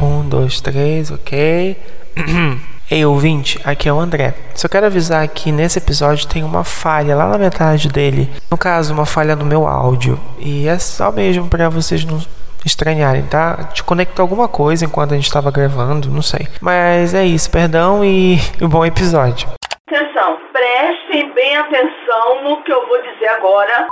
Um, dois, três, ok. Ei, ouvinte, aqui é o André. Só quero avisar que nesse episódio tem uma falha lá na metade dele. No caso, uma falha no meu áudio. E é só mesmo para vocês não estranharem, tá? Te conectou alguma coisa enquanto a gente estava gravando, não sei. Mas é isso, perdão e um bom episódio. Atenção, prestem bem atenção no que eu vou dizer agora.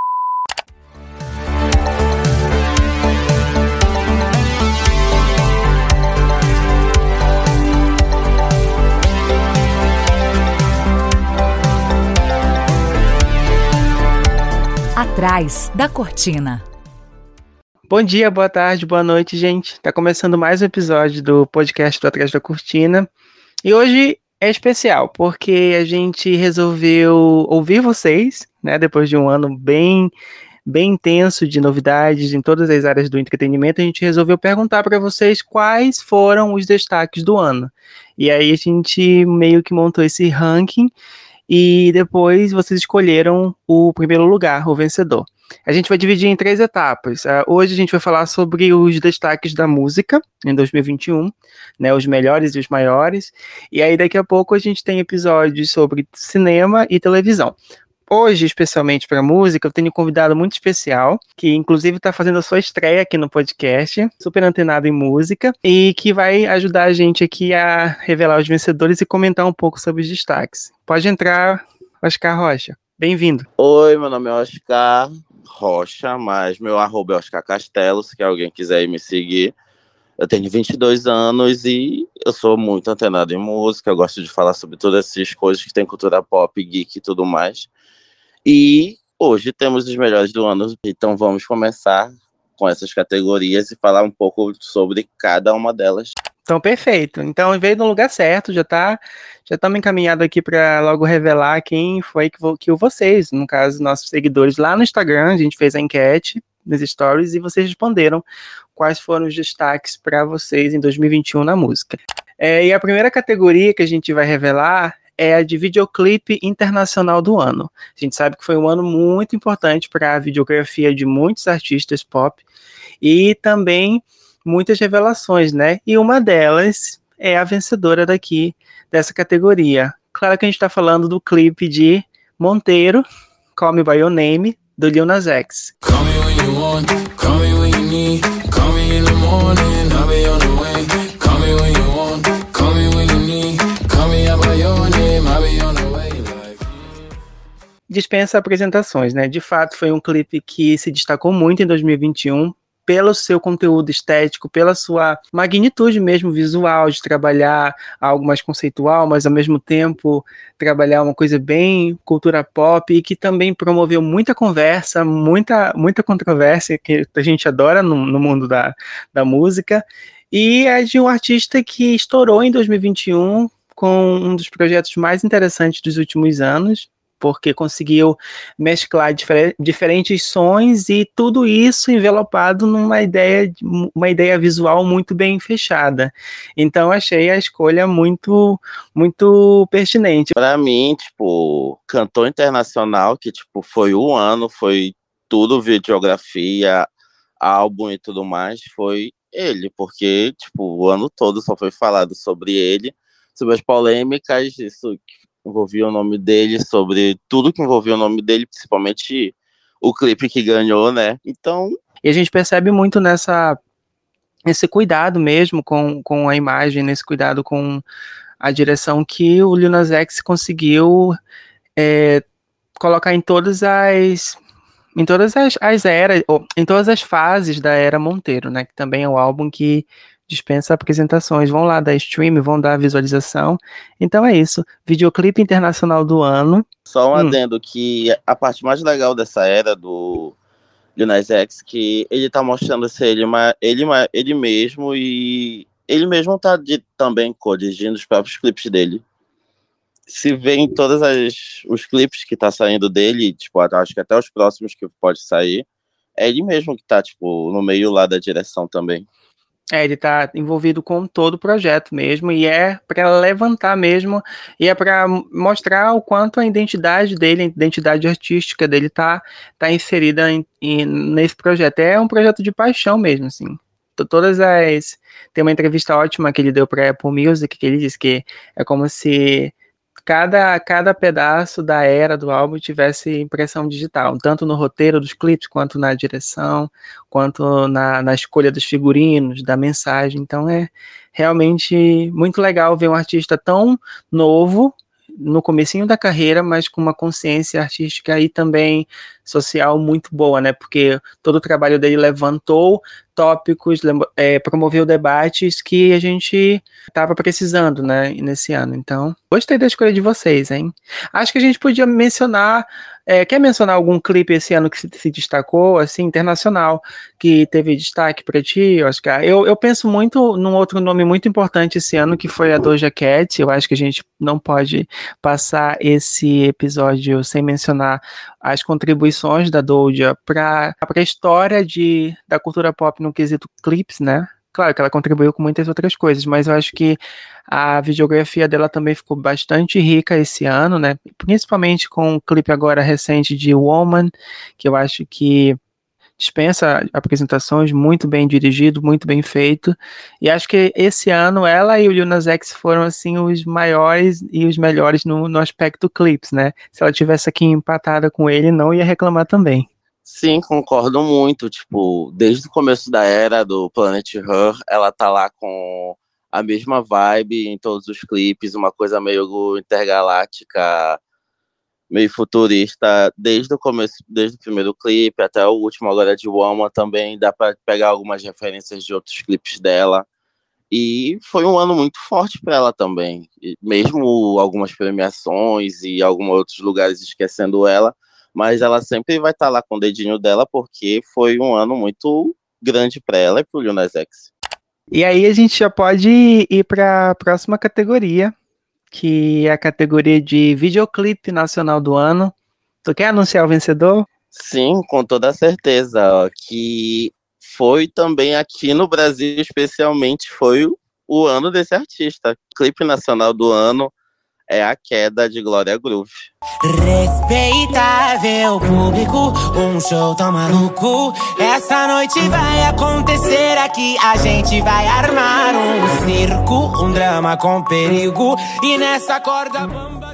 Atrás da cortina. Bom dia, boa tarde, boa noite, gente. Tá começando mais um episódio do podcast do Atrás da Cortina. E hoje é especial, porque a gente resolveu ouvir vocês, né? Depois de um ano bem bem intenso de novidades em todas as áreas do entretenimento, a gente resolveu perguntar para vocês quais foram os destaques do ano. E aí a gente meio que montou esse ranking e depois vocês escolheram o primeiro lugar, o vencedor. A gente vai dividir em três etapas. Uh, hoje a gente vai falar sobre os destaques da música em 2021, né, os melhores e os maiores. E aí daqui a pouco a gente tem episódios sobre cinema e televisão. Hoje, especialmente para música, eu tenho um convidado muito especial, que inclusive está fazendo a sua estreia aqui no podcast, super antenado em música, e que vai ajudar a gente aqui a revelar os vencedores e comentar um pouco sobre os destaques. Pode entrar, Oscar Rocha. Bem-vindo. Oi, meu nome é Oscar Rocha, mas meu arroba é Oscar Castelo, se alguém quiser me seguir. Eu tenho 22 anos e eu sou muito antenado em música, eu gosto de falar sobre todas essas coisas que tem cultura pop, geek e tudo mais. E hoje temos os melhores do ano, então vamos começar com essas categorias e falar um pouco sobre cada uma delas. Então, perfeito. Então, veio no lugar certo, já tá, já estamos encaminhados aqui para logo revelar quem foi que, que vocês, no caso, nossos seguidores lá no Instagram, a gente fez a enquete nos stories e vocês responderam quais foram os destaques para vocês em 2021 na música. É, e a primeira categoria que a gente vai revelar é a de videoclipe internacional do ano. A gente sabe que foi um ano muito importante para a videografia de muitos artistas pop e também muitas revelações, né? E uma delas é a vencedora daqui dessa categoria. Claro que a gente está falando do clipe de Monteiro, Call Me By Your Name, do Lil Nas X. Call me when you want, call me when you need, call me in the morning, I'll be on the way. Call me when you Dispensa apresentações, né? De fato, foi um clipe que se destacou muito em 2021 pelo seu conteúdo estético, pela sua magnitude mesmo visual, de trabalhar algo mais conceitual, mas ao mesmo tempo trabalhar uma coisa bem cultura pop e que também promoveu muita conversa, muita, muita controvérsia que a gente adora no, no mundo da, da música. E é de um artista que estourou em 2021 com um dos projetos mais interessantes dos últimos anos, porque conseguiu mesclar difer diferentes sons e tudo isso envelopado numa ideia, uma ideia visual muito bem fechada. Então achei a escolha muito muito pertinente. Para mim, tipo, cantor internacional que tipo foi um ano, foi tudo videografia, álbum e tudo mais, foi ele, porque tipo, o ano todo só foi falado sobre ele, sobre as polêmicas, isso envolvia o nome dele, sobre tudo que envolvia o nome dele, principalmente o clipe que ganhou, né? Então. E a gente percebe muito nessa esse cuidado mesmo com, com a imagem, nesse cuidado com a direção que o Lil Nas X conseguiu é, colocar em todas as em todas as, as eras, em todas as fases da era Monteiro, né? Que também é o álbum que dispensa apresentações, vão lá dar stream, vão dar visualização. Então é isso, videoclipe internacional do ano. Só um hum. adendo que a parte mais legal dessa era do Lil X que ele tá mostrando ser ele, ele, ele mesmo e ele mesmo tá de, também corrigindo os próprios clipes dele. Se vê em todos os clipes que tá saindo dele, tipo, acho que até os próximos que pode sair, é ele mesmo que tá, tipo, no meio lá da direção também. É, ele está envolvido com todo o projeto mesmo, e é para levantar mesmo, e é para mostrar o quanto a identidade dele, a identidade artística dele está tá inserida em, em, nesse projeto. É um projeto de paixão mesmo, assim. todas as. Tem uma entrevista ótima que ele deu para Apple Music, que ele diz que é como se cada, cada pedaço da era do álbum tivesse impressão digital, tanto no roteiro dos clipes, quanto na direção, quanto na, na escolha dos figurinos, da mensagem. Então é realmente muito legal ver um artista tão novo no comecinho da carreira, mas com uma consciência artística e também social muito boa, né? Porque todo o trabalho dele levantou tópicos, é, promoveu debates que a gente estava precisando, né, nesse ano. Então, gostei da escolha de vocês, hein? Acho que a gente podia mencionar é, quer mencionar algum clipe esse ano que se, se, destacou, assim, internacional, que teve destaque para ti, Oscar? Eu, eu penso muito num outro nome muito importante esse ano, que foi a Doja Cat. Eu acho que a gente não pode passar esse episódio sem mencionar as contribuições da Doja para a história de, da cultura pop no quesito clips, né? Claro que ela contribuiu com muitas outras coisas, mas eu acho que a videografia dela também ficou bastante rica esse ano, né? Principalmente com o clipe agora recente de Woman, que eu acho que dispensa apresentações, muito bem dirigido, muito bem feito. E acho que esse ano ela e o Lil Nas X foram assim os maiores e os melhores no, no aspecto clips, né? Se ela tivesse aqui empatada com ele, não ia reclamar também. Sim, concordo muito. Tipo, desde o começo da era do Planet Her, ela tá lá com a mesma vibe em todos os clipes, uma coisa meio intergaláctica, meio futurista, desde o começo, desde o primeiro clipe até o último agora de Woman também, dá para pegar algumas referências de outros clipes dela. E foi um ano muito forte para ela também, mesmo algumas premiações e alguns outros lugares esquecendo ela, mas ela sempre vai estar tá lá com o dedinho dela, porque foi um ano muito grande para ela e para o Lil Nas X. E aí a gente já pode ir para a próxima categoria, que é a categoria de videoclipe nacional do ano. Tu quer anunciar o vencedor? Sim, com toda certeza. que foi também aqui no Brasil, especialmente, foi o ano desse artista. Clipe nacional do ano é a queda de Glória Groove. Respeitável público, um show tão maluco. Essa noite vai acontecer aqui. A gente vai armar um circo, um drama com perigo. E nessa corda bamba.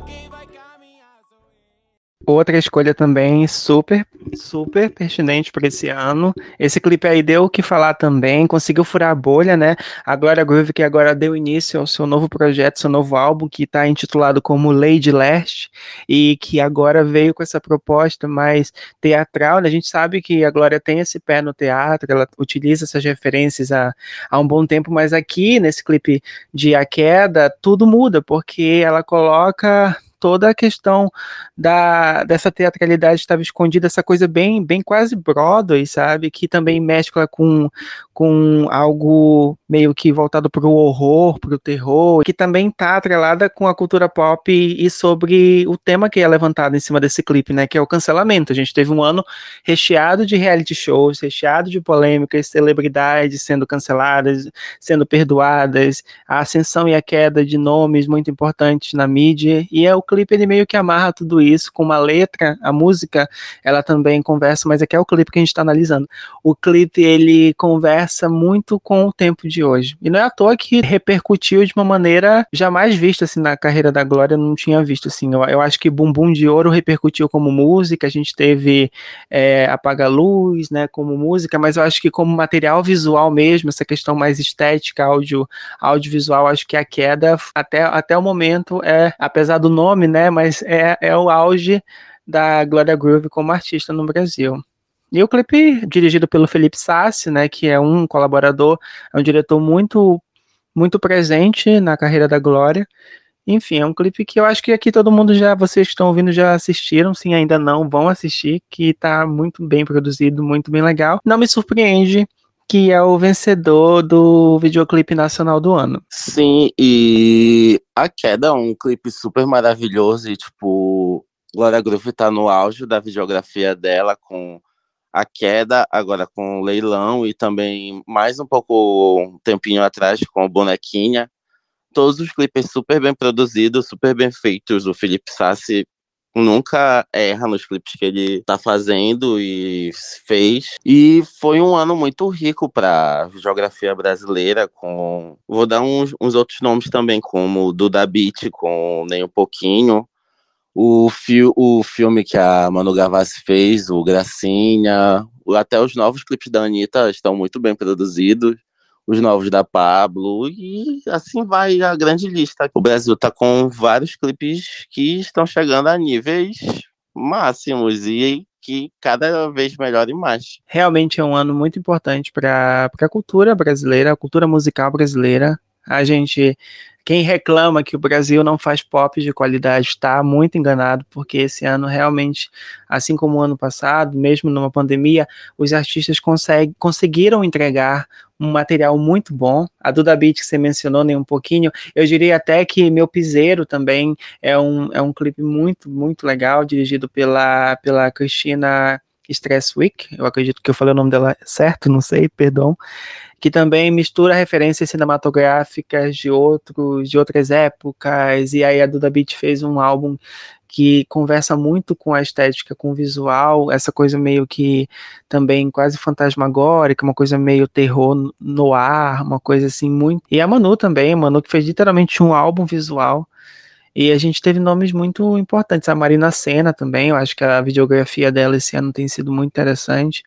Outra escolha também super, super pertinente para esse ano. Esse clipe aí deu o que falar também, conseguiu furar a bolha, né? A Glória Groove que agora deu início ao seu novo projeto, seu novo álbum, que está intitulado como Lady Last, e que agora veio com essa proposta mais teatral. Né? A gente sabe que a Glória tem esse pé no teatro, ela utiliza essas referências há, há um bom tempo, mas aqui nesse clipe de A Queda, tudo muda, porque ela coloca toda a questão da, dessa teatralidade estava escondida, essa coisa bem, bem quase Broadway, sabe? Que também mescla com, com algo meio que voltado para o horror, para o terror, que também está atrelada com a cultura pop e, sobre o tema que é levantado em cima desse clipe, né? Que é o cancelamento. A gente teve um ano recheado de reality shows, recheado de polêmicas, celebridades sendo canceladas, sendo perdoadas, a ascensão e a queda de nomes muito importantes na mídia, e é o clipe ele meio que amarra tudo isso com uma letra, a música, ela também conversa, mas aqui é o clipe que a gente está analisando. O clipe ele conversa muito com o tempo de hoje. E não é à toa que repercutiu de uma maneira jamais vista assim na carreira da Glória, não tinha visto assim. Eu, eu acho que Bumbum de Ouro repercutiu como música, a gente teve é, Apaga Luz, né, como música, mas eu acho que como material visual mesmo, essa questão mais estética, áudio, audiovisual, acho que a queda até, até o momento é, apesar do nome né? Mas é, é o auge da Gloria Groove como artista no Brasil. E o clipe dirigido pelo Felipe Sassi, né, que é um colaborador, é um diretor muito muito presente na carreira da Glória. Enfim, é um clipe que eu acho que aqui todo mundo já, vocês estão ouvindo já assistiram, sim, ainda não, vão assistir, que tá muito bem produzido, muito bem legal. Não me surpreende que é o vencedor do videoclipe nacional do ano. Sim, e A Queda é um clipe super maravilhoso e, tipo, Glória Groove tá no auge da videografia dela com A Queda, agora com Leilão e também mais um pouco um tempinho atrás com Bonequinha. Todos os clipes super bem produzidos, super bem feitos. O Felipe Sassi nunca erra nos clipes que ele tá fazendo e fez. E foi um ano muito rico para geografia brasileira, com vou dar uns, uns outros nomes também, como Duda Beat com Nem um pouquinho, o, fi o filme que a Manu Gavassi fez, o Gracinha, até os novos clipes da Anitta estão muito bem produzidos os novos da Pablo, e assim vai a grande lista. O Brasil tá com vários clipes que estão chegando a níveis máximos e que cada vez melhor e mais. Realmente é um ano muito importante para a cultura brasileira, a cultura musical brasileira. A gente quem reclama que o Brasil não faz pop de qualidade está muito enganado, porque esse ano realmente, assim como o ano passado, mesmo numa pandemia, os artistas consegue, conseguiram entregar um material muito bom. A Duda Beat, que você mencionou nem um pouquinho, eu diria até que Meu Piseiro também é um, é um clipe muito, muito legal, dirigido pela, pela Cristina Stresswick, eu acredito que eu falei o nome dela certo, não sei, perdão que também mistura referências cinematográficas de outros de outras épocas e aí a Duda Beat fez um álbum que conversa muito com a estética, com o visual, essa coisa meio que também quase fantasmagórica, uma coisa meio terror no ar, uma coisa assim muito. E a Manu também, a Manu que fez literalmente um álbum visual. E a gente teve nomes muito importantes, a Marina Senna também, eu acho que a videografia dela esse ano tem sido muito interessante.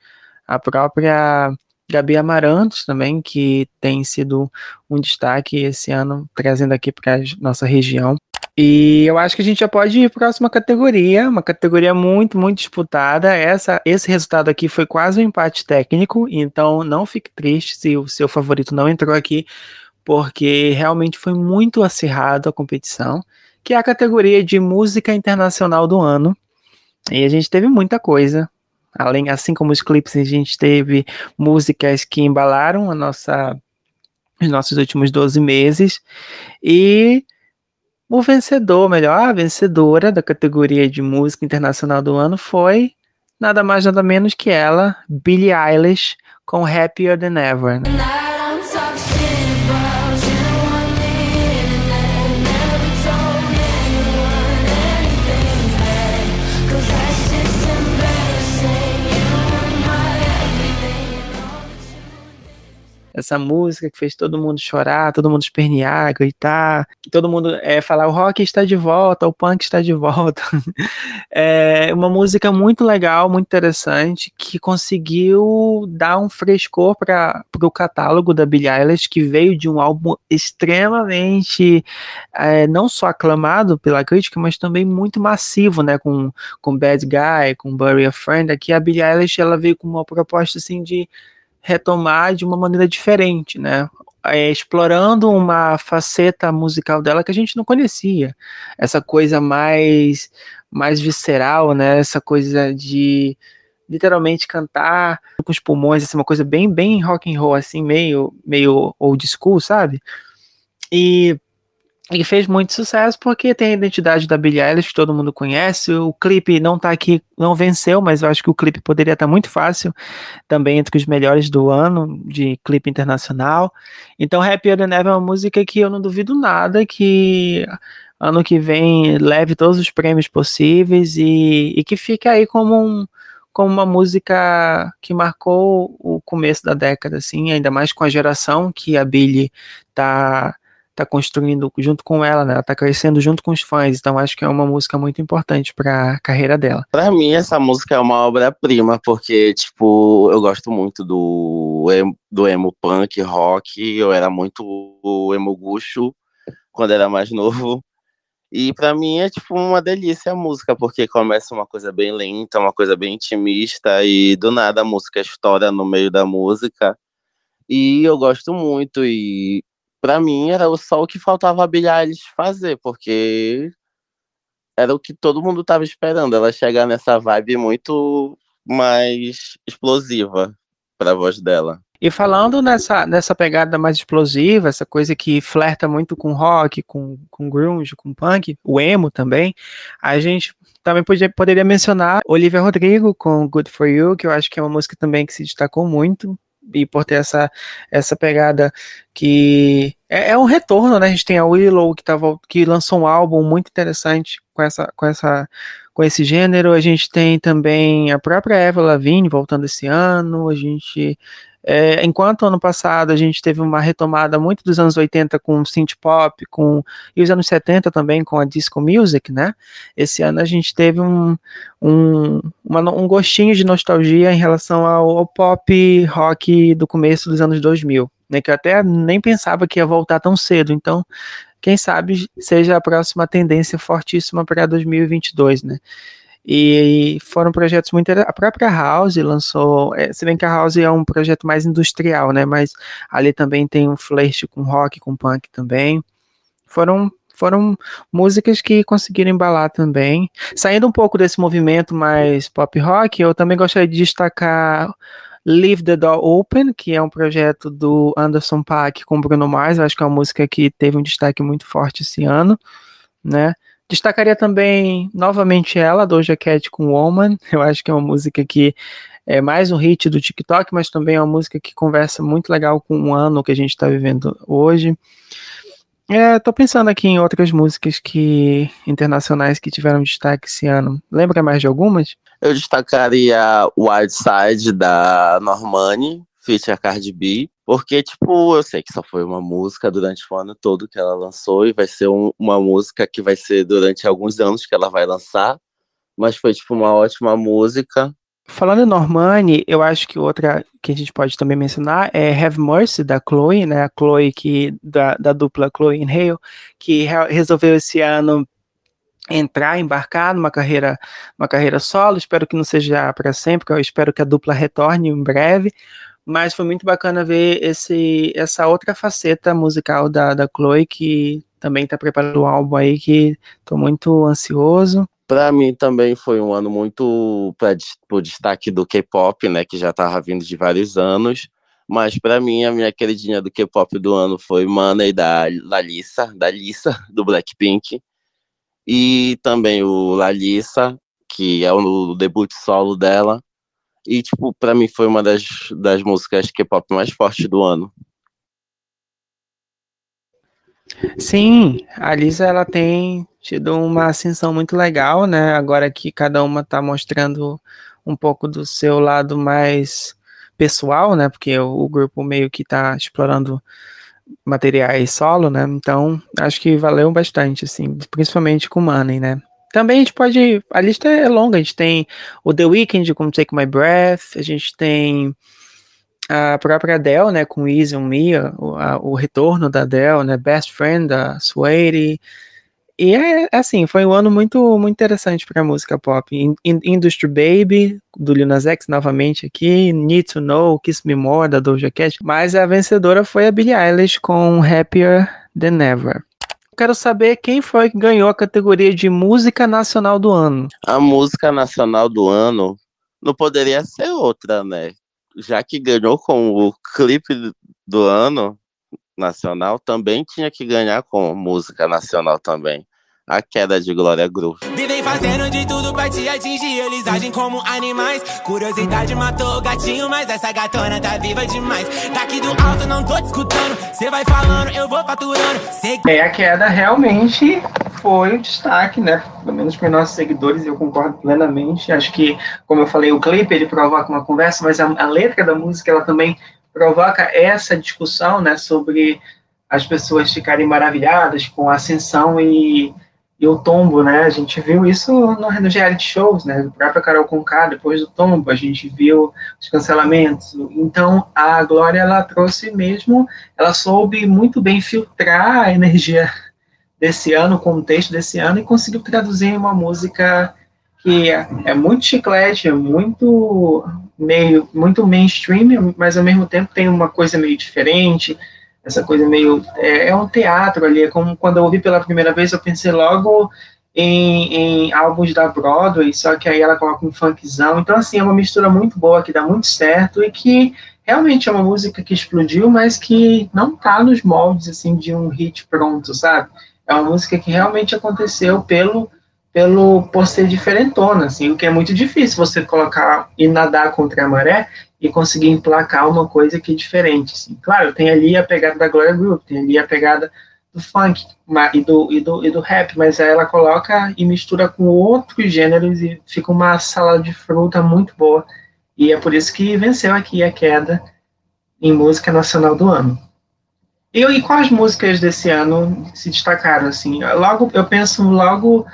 A própria Gabi Amarantos também, que tem sido um destaque esse ano, trazendo aqui para nossa região. E eu acho que a gente já pode ir para a próxima categoria, uma categoria muito, muito disputada. Essa, esse resultado aqui foi quase um empate técnico, então não fique triste se o seu favorito não entrou aqui, porque realmente foi muito acirrado a competição, que é a categoria de música internacional do ano. E a gente teve muita coisa, Além, assim como os clipes, a gente teve músicas que embalaram a nossa, os nossos últimos 12 meses. E o vencedor, melhor, a vencedora da categoria de música internacional do ano foi nada mais nada menos que ela, Billie Eilish, com Happier Than Ever. Né? Essa música que fez todo mundo chorar, todo mundo espernear, gritar, todo mundo é, falar o rock está de volta, o punk está de volta. é uma música muito legal, muito interessante, que conseguiu dar um frescor para o catálogo da Billie Eilish, que veio de um álbum extremamente é, não só aclamado pela crítica, mas também muito massivo, né, com, com Bad Guy, com Bury a Friend. Aqui a Billie Eilish ela veio com uma proposta assim de retomar de uma maneira diferente, né? É, explorando uma faceta musical dela que a gente não conhecia. Essa coisa mais, mais visceral, né? Essa coisa de literalmente cantar com os pulmões, assim, uma coisa bem, bem rock and roll, assim, meio, meio old school, sabe? E e fez muito sucesso porque tem a identidade da Billie Eilish que todo mundo conhece. O clipe não tá aqui, não venceu, mas eu acho que o clipe poderia estar muito fácil também entre os melhores do ano de clipe internacional. Então, Happier Than Ever é uma música que eu não duvido nada que ano que vem leve todos os prêmios possíveis e, e que fique aí como um como uma música que marcou o começo da década, assim, ainda mais com a geração que a Billie tá tá construindo junto com ela, né? Ela tá crescendo junto com os fãs, então acho que é uma música muito importante para a carreira dela. Para mim essa música é uma obra-prima, porque tipo, eu gosto muito do do emo punk, rock, eu era muito emo gucho quando era mais novo. E para mim é tipo uma delícia a música, porque começa uma coisa bem lenta, uma coisa bem intimista e do nada a música estoura no meio da música. E eu gosto muito e para mim era só o que faltava a Billie Eilish fazer, porque era o que todo mundo tava esperando, ela chegar nessa vibe muito mais explosiva para a voz dela. E falando nessa, nessa pegada mais explosiva, essa coisa que flerta muito com rock, com, com grunge, com punk, o emo também, a gente também podia, poderia mencionar Olivia Rodrigo com Good For You, que eu acho que é uma música também que se destacou muito, e por ter essa, essa pegada que é, é, um retorno, né? A gente tem a Willow que, tava, que lançou um álbum muito interessante com essa, com essa com esse gênero. A gente tem também a própria Eva Lavigne voltando esse ano. A gente é, enquanto ano passado a gente teve uma retomada muito dos anos 80 com synth pop, com e os anos 70 também com a disco music, né? Esse ano a gente teve um, um, uma, um gostinho de nostalgia em relação ao, ao, pop rock do começo dos anos 2000, né? Que eu até nem pensava que ia voltar tão cedo. Então, quem sabe seja a próxima tendência fortíssima para 2022, né? E foram projetos muito. A própria House lançou. É, se bem que a House é um projeto mais industrial, né? Mas ali também tem um flerte com rock, com punk também. Foram foram músicas que conseguiram embalar também. Saindo um pouco desse movimento mais pop rock, eu também gostaria de destacar Leave the Door Open, que é um projeto do Anderson Paak com Bruno Mars. Eu acho que é uma música que teve um destaque muito forte esse ano, né? Destacaria também novamente ela, Doja Cat com Woman. Eu acho que é uma música que é mais um hit do TikTok, mas também é uma música que conversa muito legal com o ano que a gente está vivendo hoje. É, tô pensando aqui em outras músicas que internacionais que tiveram destaque esse ano. Lembra mais de algumas? Eu destacaria Wild Side da Normani, feature Cardi B. Porque, tipo, eu sei que só foi uma música durante o ano todo que ela lançou e vai ser um, uma música que vai ser durante alguns anos que ela vai lançar. Mas foi, tipo, uma ótima música. Falando em Normani, eu acho que outra que a gente pode também mencionar é Have Mercy, da Chloe, né? A Chloe que, da, da dupla Chloe e Hale, que re resolveu esse ano entrar, embarcar numa carreira, uma carreira solo. Espero que não seja para sempre, eu espero que a dupla retorne em breve mas foi muito bacana ver esse, essa outra faceta musical da, da Chloe, que também está preparando um álbum aí que estou muito ansioso. Para mim também foi um ano muito para o destaque do K-pop, né, que já estava vindo de vários anos. Mas para mim a minha queridinha do K-pop do ano foi Money da Lalissa, da Lissa do Blackpink, e também o Lalissa, que é o debut solo dela, e, tipo, pra mim foi uma das, das músicas K-pop mais fortes do ano. Sim, a Lisa ela tem tido uma ascensão muito legal, né? Agora que cada uma tá mostrando um pouco do seu lado mais pessoal, né? Porque o, o grupo meio que tá explorando materiais solo, né? Então, acho que valeu bastante, assim, principalmente com Money, né? Também a gente pode. A lista é longa. A gente tem o The Weeknd com Take My Breath, a gente tem a própria Adele, né, com Easy on Me, o, a, o retorno da Adele, né, Best Friend da Sweetie. E é assim, foi um ano muito muito interessante para música pop. In, in, Industry Baby do Lil Nas X novamente aqui, Need to Know, Kiss Me More da Doja Cat, mas a vencedora foi a Billie Eilish com Happier Than Ever quero saber quem foi que ganhou a categoria de música nacional do ano. A música nacional do ano não poderia ser outra, né? Já que ganhou com o clipe do ano nacional, também tinha que ganhar com música nacional também a queda de Glória Groove. Vivem fazendo de tudo pra te atingir, eles agem como animais. Curiosidade matou o gatinho, mas essa gatona tá viva demais. Daqui do alto não tô discutando, cê vai falando, eu vou faturando. Cê... É, a queda realmente foi o destaque, né? Pelo menos para nossos seguidores, eu concordo plenamente. Acho que, como eu falei, o clipe ele provoca uma conversa, mas a, a letra da música ela também provoca essa discussão, né? Sobre as pessoas ficarem maravilhadas com a ascensão e e o tombo, né? A gente viu isso no, nos reality shows, né? O próprio Carol Conká, depois do tombo, a gente viu os cancelamentos. Então, a Glória, ela trouxe mesmo, ela soube muito bem filtrar a energia desse ano, o contexto desse ano, e conseguiu traduzir em uma música que é, é muito chiclete, é muito meio, muito mainstream, mas ao mesmo tempo tem uma coisa meio diferente, essa coisa meio. É, é, um teatro ali, é como quando eu ouvi pela primeira vez, eu pensei logo em, em álbuns da Broadway, só que aí ela coloca um funkzão. Então, assim, é uma mistura muito boa, que dá muito certo e que realmente é uma música que explodiu, mas que não tá nos moldes, assim, de um hit pronto, sabe? É uma música que realmente aconteceu pelo pelo por ser diferentona, assim, o que é muito difícil você colocar e nadar contra a maré, e conseguir emplacar uma coisa que é diferente. Assim. Claro, tem ali a pegada da Gloria Group, tem ali a pegada do funk e do, e, do, e do rap, mas aí ela coloca e mistura com outros gêneros e fica uma salada de fruta muito boa. E é por isso que venceu aqui a queda em música nacional do ano. E, e quais músicas desse ano se destacaram assim? Logo, eu penso logo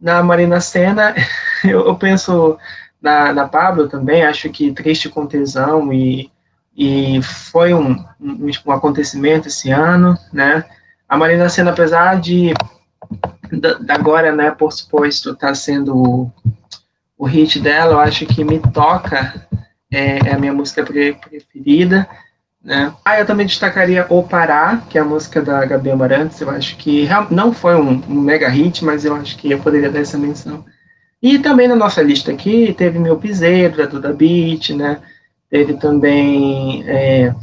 na Marina Senna, eu, eu penso na, na Pablo também, acho que Triste com Tesão e, e foi um, um, um acontecimento esse ano, né? A Marina Senna, apesar de da, agora, né, por suposto, tá sendo o, o hit dela, eu acho que Me Toca é, é a minha música preferida, né? Ah, eu também destacaria O Pará, que é a música da Gabi Amarantes, eu acho que não foi um, um mega hit, mas eu acho que eu poderia dar essa menção. E também na nossa lista aqui teve Meu Piseiro, da Duda Beat, né? Teve também, é,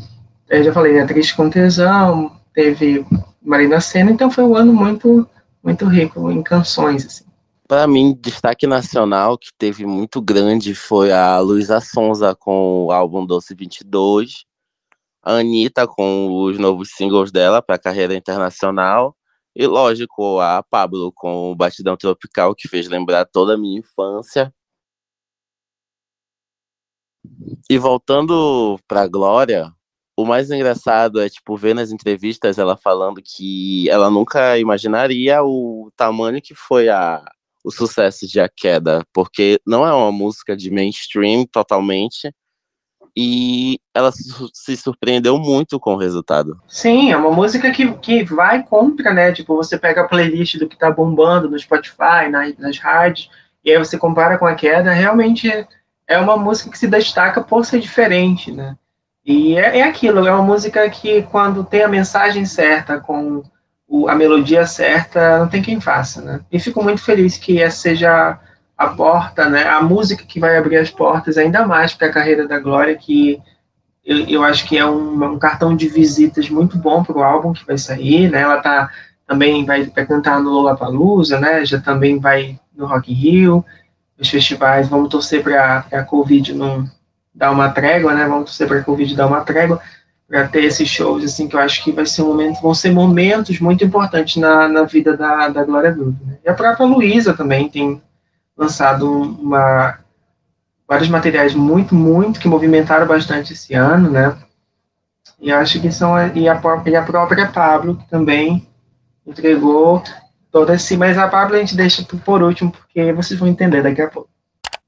eu já falei, né? Triste com Tesão, teve Marina Senna, então foi um ano muito, muito rico em canções, assim. Para mim, destaque nacional que teve muito grande foi a Luísa Sonza com o álbum Doce 22, a Anitta com os novos singles dela para a carreira internacional, e lógico, a Pablo com o Batidão Tropical, que fez lembrar toda a minha infância. E voltando pra Glória, o mais engraçado é, tipo, ver nas entrevistas ela falando que ela nunca imaginaria o tamanho que foi a, o sucesso de A Queda, porque não é uma música de mainstream totalmente, e ela se surpreendeu muito com o resultado. Sim, é uma música que, que vai contra, né? Tipo, você pega a playlist do que tá bombando no Spotify, na, nas rádios, e aí você compara com a queda, realmente é uma música que se destaca por ser diferente, né? E é, é aquilo, é uma música que quando tem a mensagem certa, com o, a melodia certa, não tem quem faça, né? E fico muito feliz que essa seja a porta, né, a música que vai abrir as portas ainda mais para a carreira da Glória, que eu, eu acho que é um, um, cartão de visitas muito bom para o álbum que vai sair, né, ela tá, também vai, vai cantar no Lollapalooza, né, já também vai no Rock in Rio, os festivais, vamos torcer para a Covid não dar uma trégua, né, vamos torcer para a Covid dar uma trégua, para ter esses shows, assim, que eu acho que vai ser um momento, vão ser momentos muito importantes na, na vida da, da Glória Groove, né? E a própria Luísa também tem lançado uma, vários materiais muito, muito que movimentaram bastante esse ano, né? E acho que são e a, e a própria Pablo que também entregou todo esse, mas a Pablo a gente deixa por último porque vocês vão entender daqui a pouco.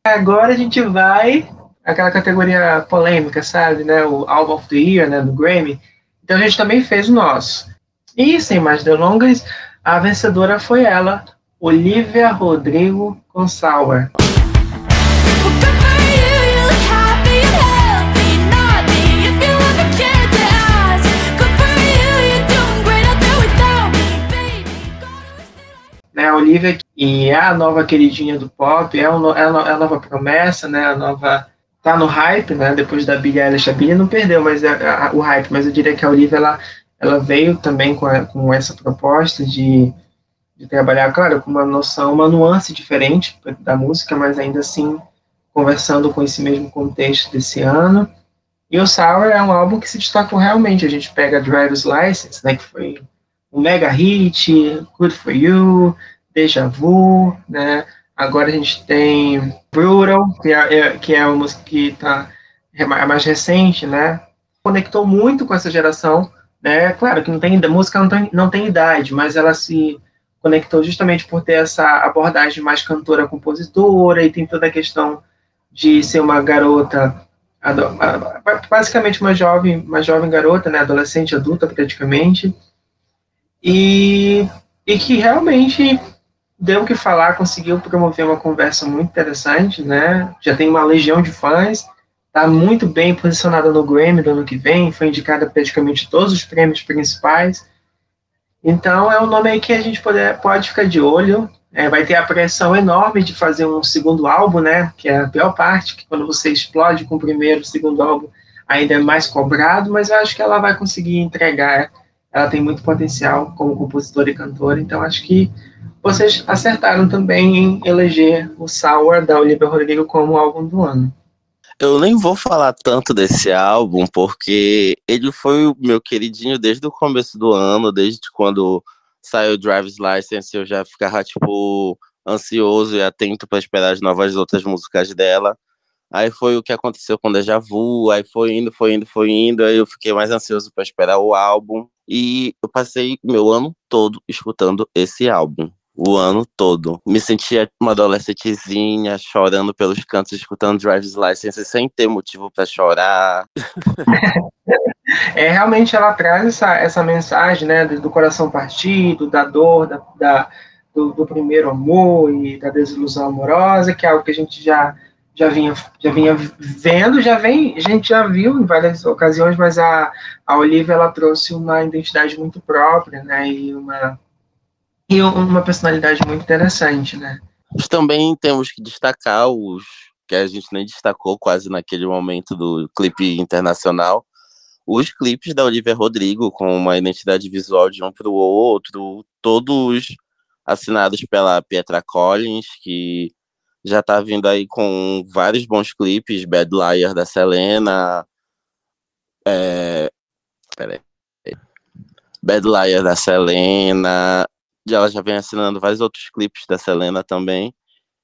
Agora a gente vai aquela categoria polêmica, sabe, né? O Album of the Year, né? Do Grammy. Então a gente também fez o nosso. E sem mais delongas, a vencedora foi ela, Olivia Rodrigo Gonçalves. Né, a Olivia e é a nova queridinha do pop, é, um, é, a, é a nova promessa, né, a nova tá no hype, né, depois da Billie Eilish, a Billie não perdeu mas é, a, o hype, mas eu diria que a Olivia, ela, ela veio também com, a, com essa proposta de de trabalhar, claro, com uma noção, uma nuance diferente da música, mas ainda assim conversando com esse mesmo contexto desse ano. E o Sour é um álbum que se destacou realmente. A gente pega Driver's License, né, que foi um mega hit, Good For You, Deja Vu, né? Agora a gente tem Brutal, que é, é que é uma música que tá, é mais recente, né? Conectou muito com essa geração, né? Claro que não tem, a música não tem, não tem idade, mas ela se conectou justamente por ter essa abordagem mais cantora-compositora e tem toda a questão de ser uma garota, basicamente uma jovem, uma jovem garota, né, adolescente, adulta praticamente, e, e que realmente deu o que falar, conseguiu promover uma conversa muito interessante, né, já tem uma legião de fãs, está muito bem posicionada no Grammy do ano que vem, foi indicada praticamente todos os prêmios principais, então é um nome aí que a gente pode, pode ficar de olho. É, vai ter a pressão enorme de fazer um segundo álbum, né? Que é a pior parte, que quando você explode com o primeiro, o segundo álbum ainda é mais cobrado, mas eu acho que ela vai conseguir entregar. Ela tem muito potencial como compositora e cantora, então acho que vocês acertaram também em eleger o Sour da Olivia Rodrigo como álbum do ano. Eu nem vou falar tanto desse álbum, porque ele foi o meu queridinho desde o começo do ano, desde quando saiu Driver's License, eu já ficava, tipo, ansioso e atento para esperar as novas outras músicas dela. Aí foi o que aconteceu com Deja Vu, aí foi indo, foi indo, foi indo, aí eu fiquei mais ansioso para esperar o álbum. E eu passei meu ano todo escutando esse álbum. O ano todo. Me sentia uma adolescentezinha, chorando pelos cantos, escutando Driver's License sem ter motivo para chorar. é, realmente ela traz essa, essa mensagem, né, do coração partido, da dor, da, da do, do, primeiro amor e da desilusão amorosa, que é algo que a gente já já vinha, já vinha vendo, já vem, a gente já viu em várias ocasiões, mas a, a Olivia ela trouxe uma identidade muito própria, né, e uma e uma personalidade muito interessante, né. Também temos que destacar os que a gente nem destacou quase naquele momento do clipe internacional, os clipes da Olivia Rodrigo com uma identidade visual de um para o outro, todos assinados pela Pietra Collins, que já tá vindo aí com vários bons clipes, Bad Liar da Selena, é, Bad Liar da Selena, ela já vem assinando vários outros clipes da Selena também,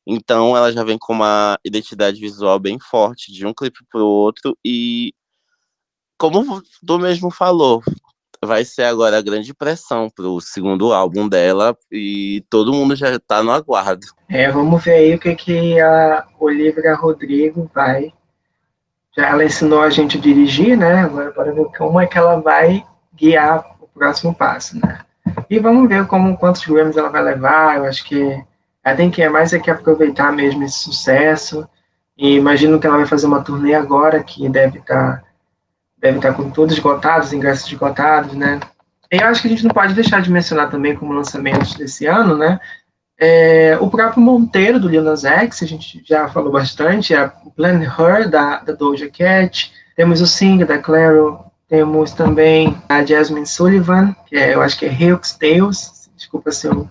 então ela já vem com uma identidade visual bem forte de um clipe pro outro e como tu mesmo falou, vai ser agora a grande pressão pro segundo álbum dela e todo mundo já tá no aguardo. É, vamos ver aí o que, que a Olivia Rodrigo vai. Já ela ensinou a gente a dirigir, né? Agora para ver como é que ela vai guiar o próximo passo, né? E vamos ver como quantos Grammys ela vai levar. Eu acho que ela tem que mais é que aproveitar mesmo esse sucesso. E imagino que ela vai fazer uma turnê agora que deve estar tá deve estar com todos esgotados, ingressos esgotados, né? E eu acho que a gente não pode deixar de mencionar também como lançamentos desse ano, né? É, o próprio Monteiro, do Lil Nas X, a gente já falou bastante, é Plan Her, da, da Doja Cat, temos o Sing, da Claro, temos também a Jasmine Sullivan, que é, eu acho que é Hilks Tales, desculpa se eu,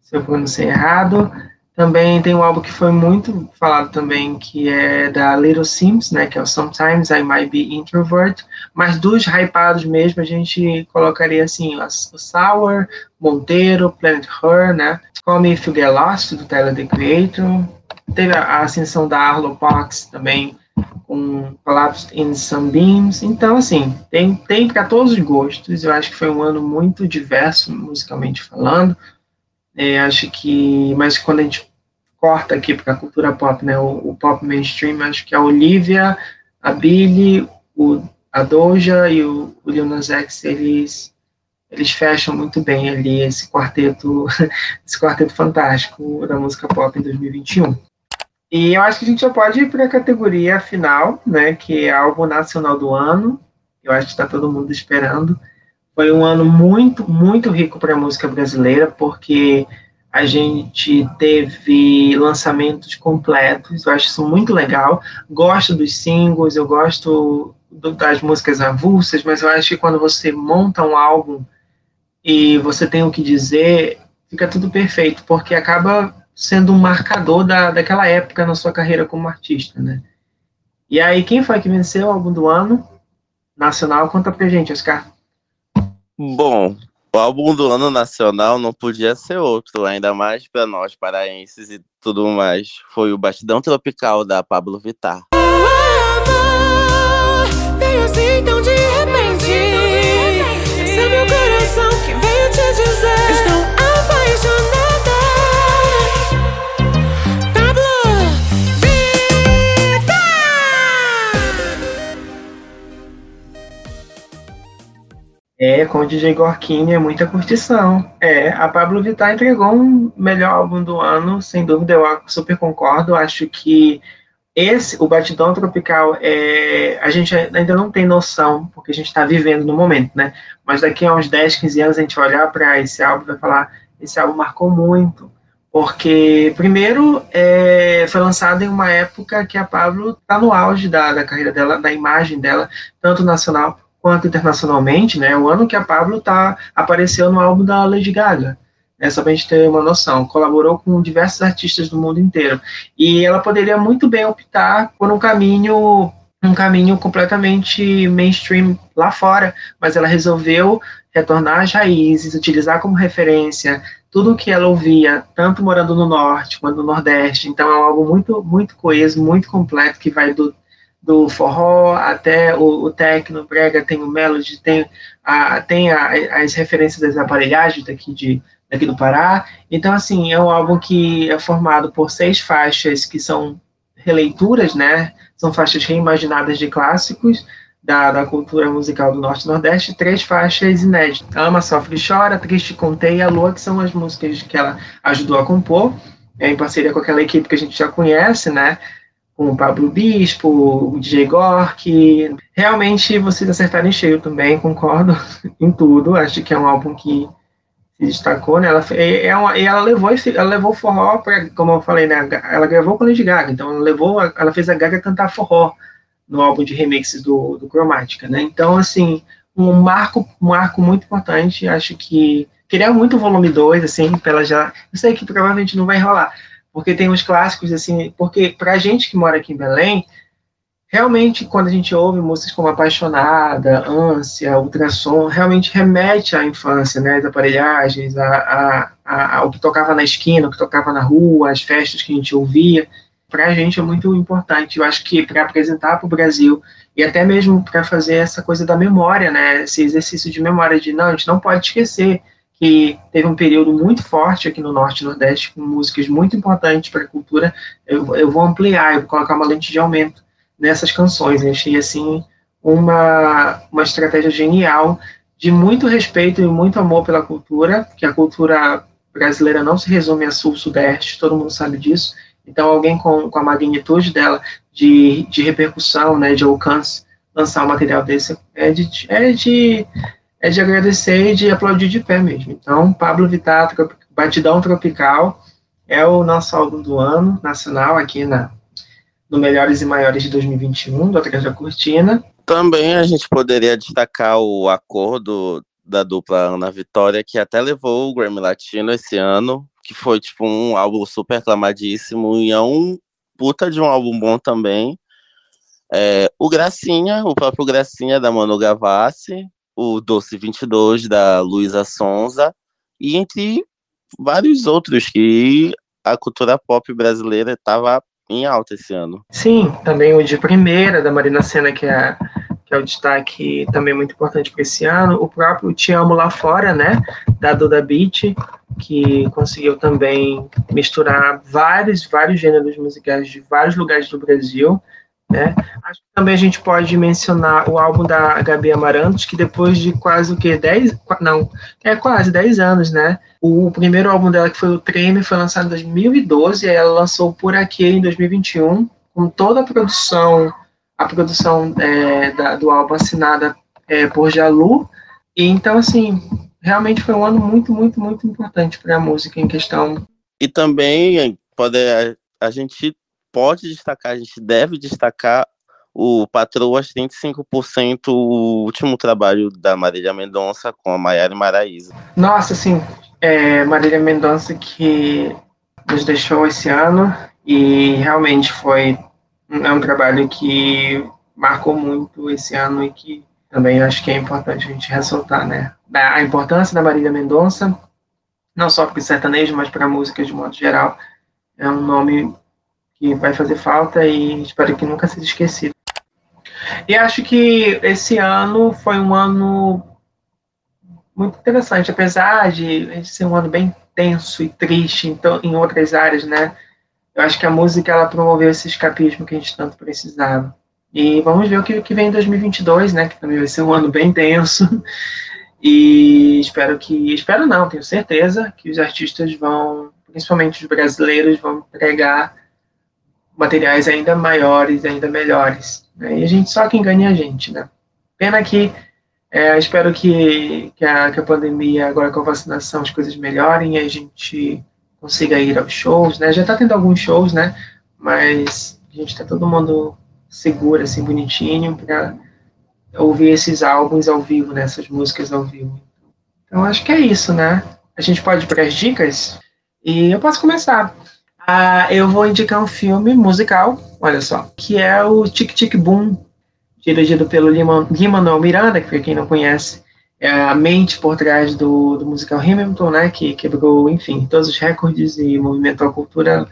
se eu pronunciei errado, também tem um álbum que foi muito falado também, que é da Little Sims, né, que é o Sometimes I Might Be Introvert, mas dos hypados mesmo, a gente colocaria assim, o Sour, Monteiro, Planet Her, né, Call Me If You Get Lost, do Tyler, The Creator, teve a ascensão da Arlo Parks também, com Collapsed in Some Beams, então assim, tem, tem para todos os gostos, eu acho que foi um ano muito diverso, musicalmente falando, é, acho que, mas quando a gente corta aqui para a cultura pop, né, o, o, pop mainstream, acho que a Olivia, a Billie, o, a Doja e o, o Lil Nas X, eles, eles fecham muito bem ali esse quarteto, esse quarteto fantástico da música pop em 2021. E eu acho que a gente já pode ir para a categoria final, né, que é álbum nacional do ano. Eu acho que está todo mundo esperando. Foi um ano muito, muito rico para a música brasileira, porque a gente teve lançamentos completos, eu acho isso muito legal. Gosto dos singles, eu gosto do, das músicas avulsas, mas eu acho que quando você monta um álbum e você tem o que dizer, fica tudo perfeito, porque acaba sendo um marcador da, daquela época na sua carreira como artista, né? E aí, quem foi que venceu o álbum do ano nacional? Conta pra gente, Oscar. Bom, o álbum do ano nacional não podia ser outro, ainda mais para nós paraenses e tudo mais. Foi o Bastidão Tropical da Pablo Vittar. É, com o DJ Gorkini é muita curtição. É, a Pablo Vittar entregou um melhor álbum do ano, sem dúvida, eu super concordo. Acho que esse, o Batidão Tropical, é, a gente ainda não tem noção, porque a gente está vivendo no momento, né? Mas daqui a uns 10, 15 anos a gente vai olhar para esse álbum e vai falar: esse álbum marcou muito. Porque, primeiro, é, foi lançado em uma época que a Pablo está no auge da, da carreira dela, da imagem dela, tanto nacional quanto internacionalmente, né? O ano que a Pablo tá, apareceu no álbum da Lady Gaga, né? Só pra gente ter uma noção. Colaborou com diversos artistas do mundo inteiro. E ela poderia muito bem optar por um caminho um caminho completamente mainstream lá fora, mas ela resolveu retornar às raízes, utilizar como referência tudo o que ela ouvia, tanto morando no norte quanto no nordeste. Então é algo muito, muito coeso, muito completo, que vai do, do forró até o, o techno, brega, tem o melody, tem, a, tem a, as referências das aparelhagens daqui, de, daqui do Pará. Então, assim, é um álbum que é formado por seis faixas que são releituras, né? São faixas reimaginadas de clássicos, da, da cultura musical do Norte e Nordeste, três faixas inéditas. Ama, Sofre e Chora, Triste Contei e A Lua, que são as músicas que ela ajudou a compor, é, em parceria com aquela equipe que a gente já conhece, né? Com o Pablo Bispo, o DJ Gork. Realmente vocês acertaram em cheio também, concordo em tudo. Acho que é um álbum que se destacou, né? Ela, é, é uma, e ela levou ela levou forró para, como eu falei, né? Ela gravou com a Lady Gaga, então ela levou, ela fez a Gaga cantar forró no álbum de remixes do, do Chromatica, né? Então, assim, um marco, um marco muito importante, acho que queria muito o volume 2, assim, pela já, eu sei que provavelmente não vai rolar, porque tem uns clássicos, assim, porque pra gente que mora aqui em Belém, realmente, quando a gente ouve músicas como Apaixonada, Ânsia, Ultrassom, realmente remete à infância, né, as aparelhagens, a, a, a, ao que tocava na esquina, o que tocava na rua, as festas que a gente ouvia, para a gente é muito importante. Eu acho que para apresentar para o Brasil e até mesmo para fazer essa coisa da memória, né? Esse exercício de memória de não, a gente não pode esquecer que teve um período muito forte aqui no Norte e Nordeste com músicas muito importantes para a cultura. Eu, eu vou ampliar, eu vou colocar uma lente de aumento nessas canções. Eu achei assim uma uma estratégia genial de muito respeito e muito amor pela cultura, que a cultura brasileira não se resume a sul-sudeste, todo mundo sabe disso então, alguém com, com a magnitude dela de, de repercussão, né, de alcance, lançar um material desse é de, é de, é de agradecer e de aplaudir de pé mesmo. Então, Pablo Vittar, Batidão Tropical, é o nosso álbum do ano nacional aqui na, no Melhores e Maiores de 2021, do Atrás da Cortina. Também a gente poderia destacar o acordo da dupla Ana Vitória, que até levou o Grammy Latino esse ano, que foi tipo um álbum super aclamadíssimo e é um puta de um álbum bom também. É, o Gracinha, o próprio Gracinha da Manu Gavassi, o Doce 22 da Luísa Sonza e entre vários outros que a cultura pop brasileira estava em alta esse ano. Sim, também o de primeira da Marina Senna, que é que é o destaque também muito importante para esse ano. O próprio Te Amo Lá Fora, né, da Duda Beat, que conseguiu também misturar vários, vários gêneros musicais de vários lugares do Brasil. Né? Acho que também a gente pode mencionar o álbum da Gabi Amarantos, que depois de quase o que 10, não, é quase 10 anos, né? O primeiro álbum dela, que foi o Treme, foi lançado em 2012, e ela lançou Por Aqui em 2021, com toda a produção a produção é, da, do álbum assinada é, por Jalu. E então, assim, realmente foi um ano muito, muito, muito importante para a música em questão. E também pode, a, a gente pode destacar, a gente deve destacar o Patroas 35%, o último trabalho da Marília Mendonça com a Maiara Maraíza. Nossa, assim, é, Marília Mendonça que nos deixou esse ano e realmente foi é um trabalho que marcou muito esse ano e que também acho que é importante a gente ressaltar, né? A importância da Marília Mendonça, não só para o sertanejo, mas para a música de modo geral. É um nome que vai fazer falta e espero que nunca seja esquecido. E acho que esse ano foi um ano muito interessante, apesar de ser um ano bem tenso e triste então, em outras áreas, né? eu acho que a música ela promoveu esse escapismo que a gente tanto precisava. E vamos ver o que, que vem em 2022, né? Que também vai ser um ano bem tenso. E espero que, espero não, tenho certeza que os artistas vão, principalmente os brasileiros, vão entregar materiais ainda maiores, ainda melhores. Né? E a gente só quem ganha é a gente, né? Pena que é, espero que, que, a, que a pandemia, agora com a vacinação, as coisas melhorem e a gente consiga ir aos shows, né? Já tá tendo alguns shows, né? Mas a gente tá todo mundo seguro, assim, bonitinho, para ouvir esses álbuns ao vivo, né? Essas músicas ao vivo. Então acho que é isso, né? A gente pode ir para as dicas e eu posso começar. Ah, eu vou indicar um filme musical, olha só, que é o Tic Tic Boom, dirigido pelo Lima Miranda, que para quem não conhece, é a mente por trás do, do musical Hamilton, né, que quebrou, enfim, todos os recordes e movimentou a cultura,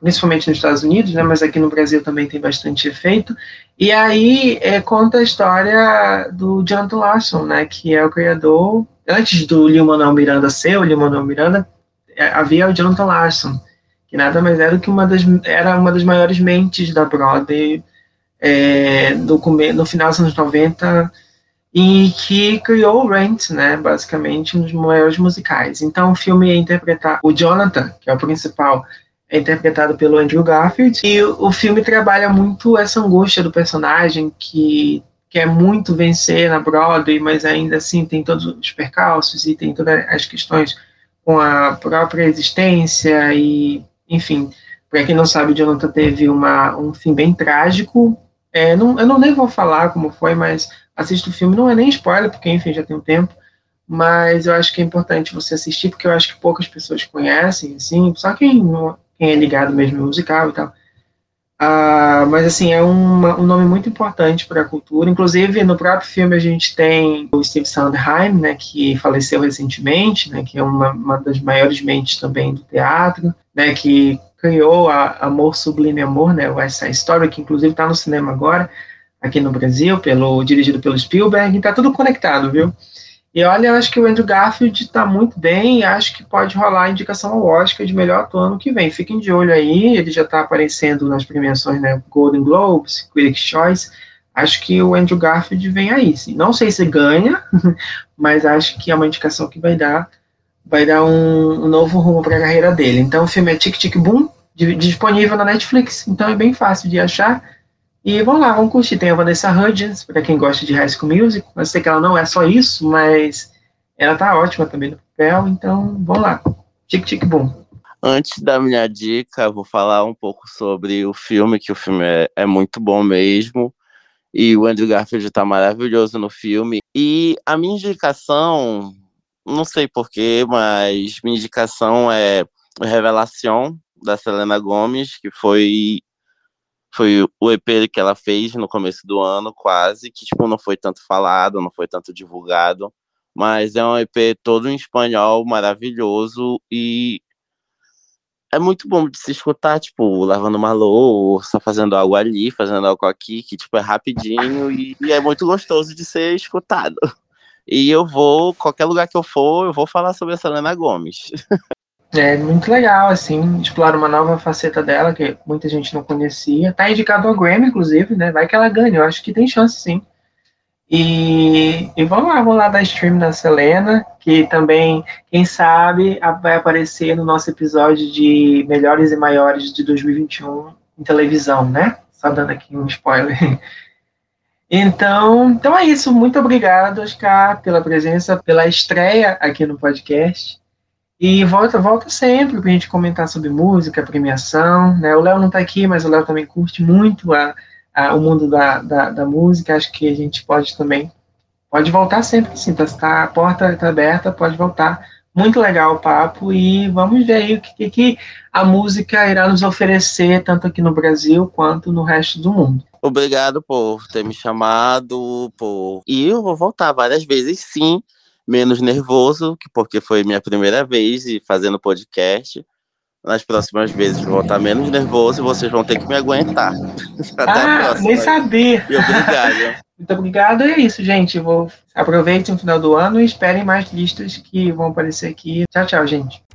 principalmente nos Estados Unidos, né, mas aqui no Brasil também tem bastante efeito. E aí é, conta a história do Jonathan Larson, né, que é o criador, antes do Lin-Manuel Miranda ser o Lin-Manuel Miranda, é, havia o Jonathan Larson, nada mais era do que uma das, era uma das maiores mentes da Broadway é, no, final dos anos 90, e que criou o Rent, né, basicamente um dos maiores musicais. Então o filme é interpretar o Jonathan, que é o principal, é interpretado pelo Andrew Garfield, e o filme trabalha muito essa angústia do personagem que quer muito vencer na Broadway, mas ainda assim tem todos os percalços e tem todas as questões com a própria existência e, enfim, para quem não sabe, Jonathan teve uma, um fim bem trágico. É, não, eu não nem vou falar como foi, mas assista o filme, não é nem spoiler, porque enfim, já tem um tempo, mas eu acho que é importante você assistir, porque eu acho que poucas pessoas conhecem, assim, só quem, quem é ligado mesmo no musical e tal. Uh, mas assim, é um nome muito importante para a cultura. Inclusive, no próprio filme a gente tem o Steve Sondheim, né, que faleceu recentemente, né, que é uma, uma das maiores mentes também do teatro, né, que criou a Amor Sublime Amor, né, o Side Story, que inclusive está no cinema agora aqui no Brasil, pelo dirigido pelo Spielberg, está tudo conectado, viu? E olha, eu acho que o Andrew Garfield está muito bem, acho que pode rolar a indicação ao Oscar de melhor ator ano que vem. Fiquem de olho aí, ele já está aparecendo nas premiações, né, Golden Globes, Critics' Choice, acho que o Andrew Garfield vem aí, sim. Não sei se ganha, mas acho que é uma indicação que vai dar, vai dar um, um novo rumo para a carreira dele. Então o filme é Tic Tic Boom, disponível na Netflix, então é bem fácil de achar. E vamos lá, vamos curtir. Tem a Vanessa Hudgens, para quem gosta de High School Music. Eu sei que ela não é só isso, mas ela tá ótima também no papel, então vamos lá. Tic Tic Boom. Antes da minha dica, vou falar um pouco sobre o filme, que o filme é, é muito bom mesmo. E o Andrew Garfield tá maravilhoso no filme. E a minha indicação, não sei porquê, mas minha indicação é Revelação, da Selena Gomes, que foi foi o EP que ela fez no começo do ano, quase, que tipo não foi tanto falado, não foi tanto divulgado, mas é um EP todo em espanhol, maravilhoso e é muito bom de se escutar, tipo, lavando uma louça, fazendo algo ali, fazendo algo aqui, que tipo é rapidinho e, e é muito gostoso de ser escutado. E eu vou, qualquer lugar que eu for, eu vou falar sobre a Selena Gomes. É muito legal, assim, explorar uma nova faceta dela, que muita gente não conhecia. Tá indicado ao Grammy, inclusive, né? Vai que ela ganha, eu acho que tem chance, sim. E, e vamos lá, vamos lá dar stream da Selena, que também, quem sabe, vai aparecer no nosso episódio de Melhores e Maiores de 2021 em televisão, né? Só dando aqui um spoiler. Então, então é isso. Muito obrigado, Oscar, pela presença, pela estreia aqui no podcast. E volta, volta sempre para a gente comentar sobre música, premiação. Né? O Léo não está aqui, mas o Léo também curte muito a, a, o mundo da, da, da, música. Acho que a gente pode também. Pode voltar sempre, sim. Tá, tá, a porta está aberta, pode voltar. Muito legal o papo e vamos ver aí o que, que a música irá nos oferecer, tanto aqui no Brasil quanto no resto do mundo. Obrigado por ter me chamado, por... e eu vou voltar várias vezes, sim menos nervoso, porque foi minha primeira vez e fazendo podcast. Nas próximas vezes vou estar menos nervoso e vocês vão ter que me aguentar. Até ah, a próxima. nem sabia. E obrigado. Muito obrigado. É isso, gente. Vou... Aproveitem o final do ano e esperem mais listas que vão aparecer aqui. Tchau, tchau, gente.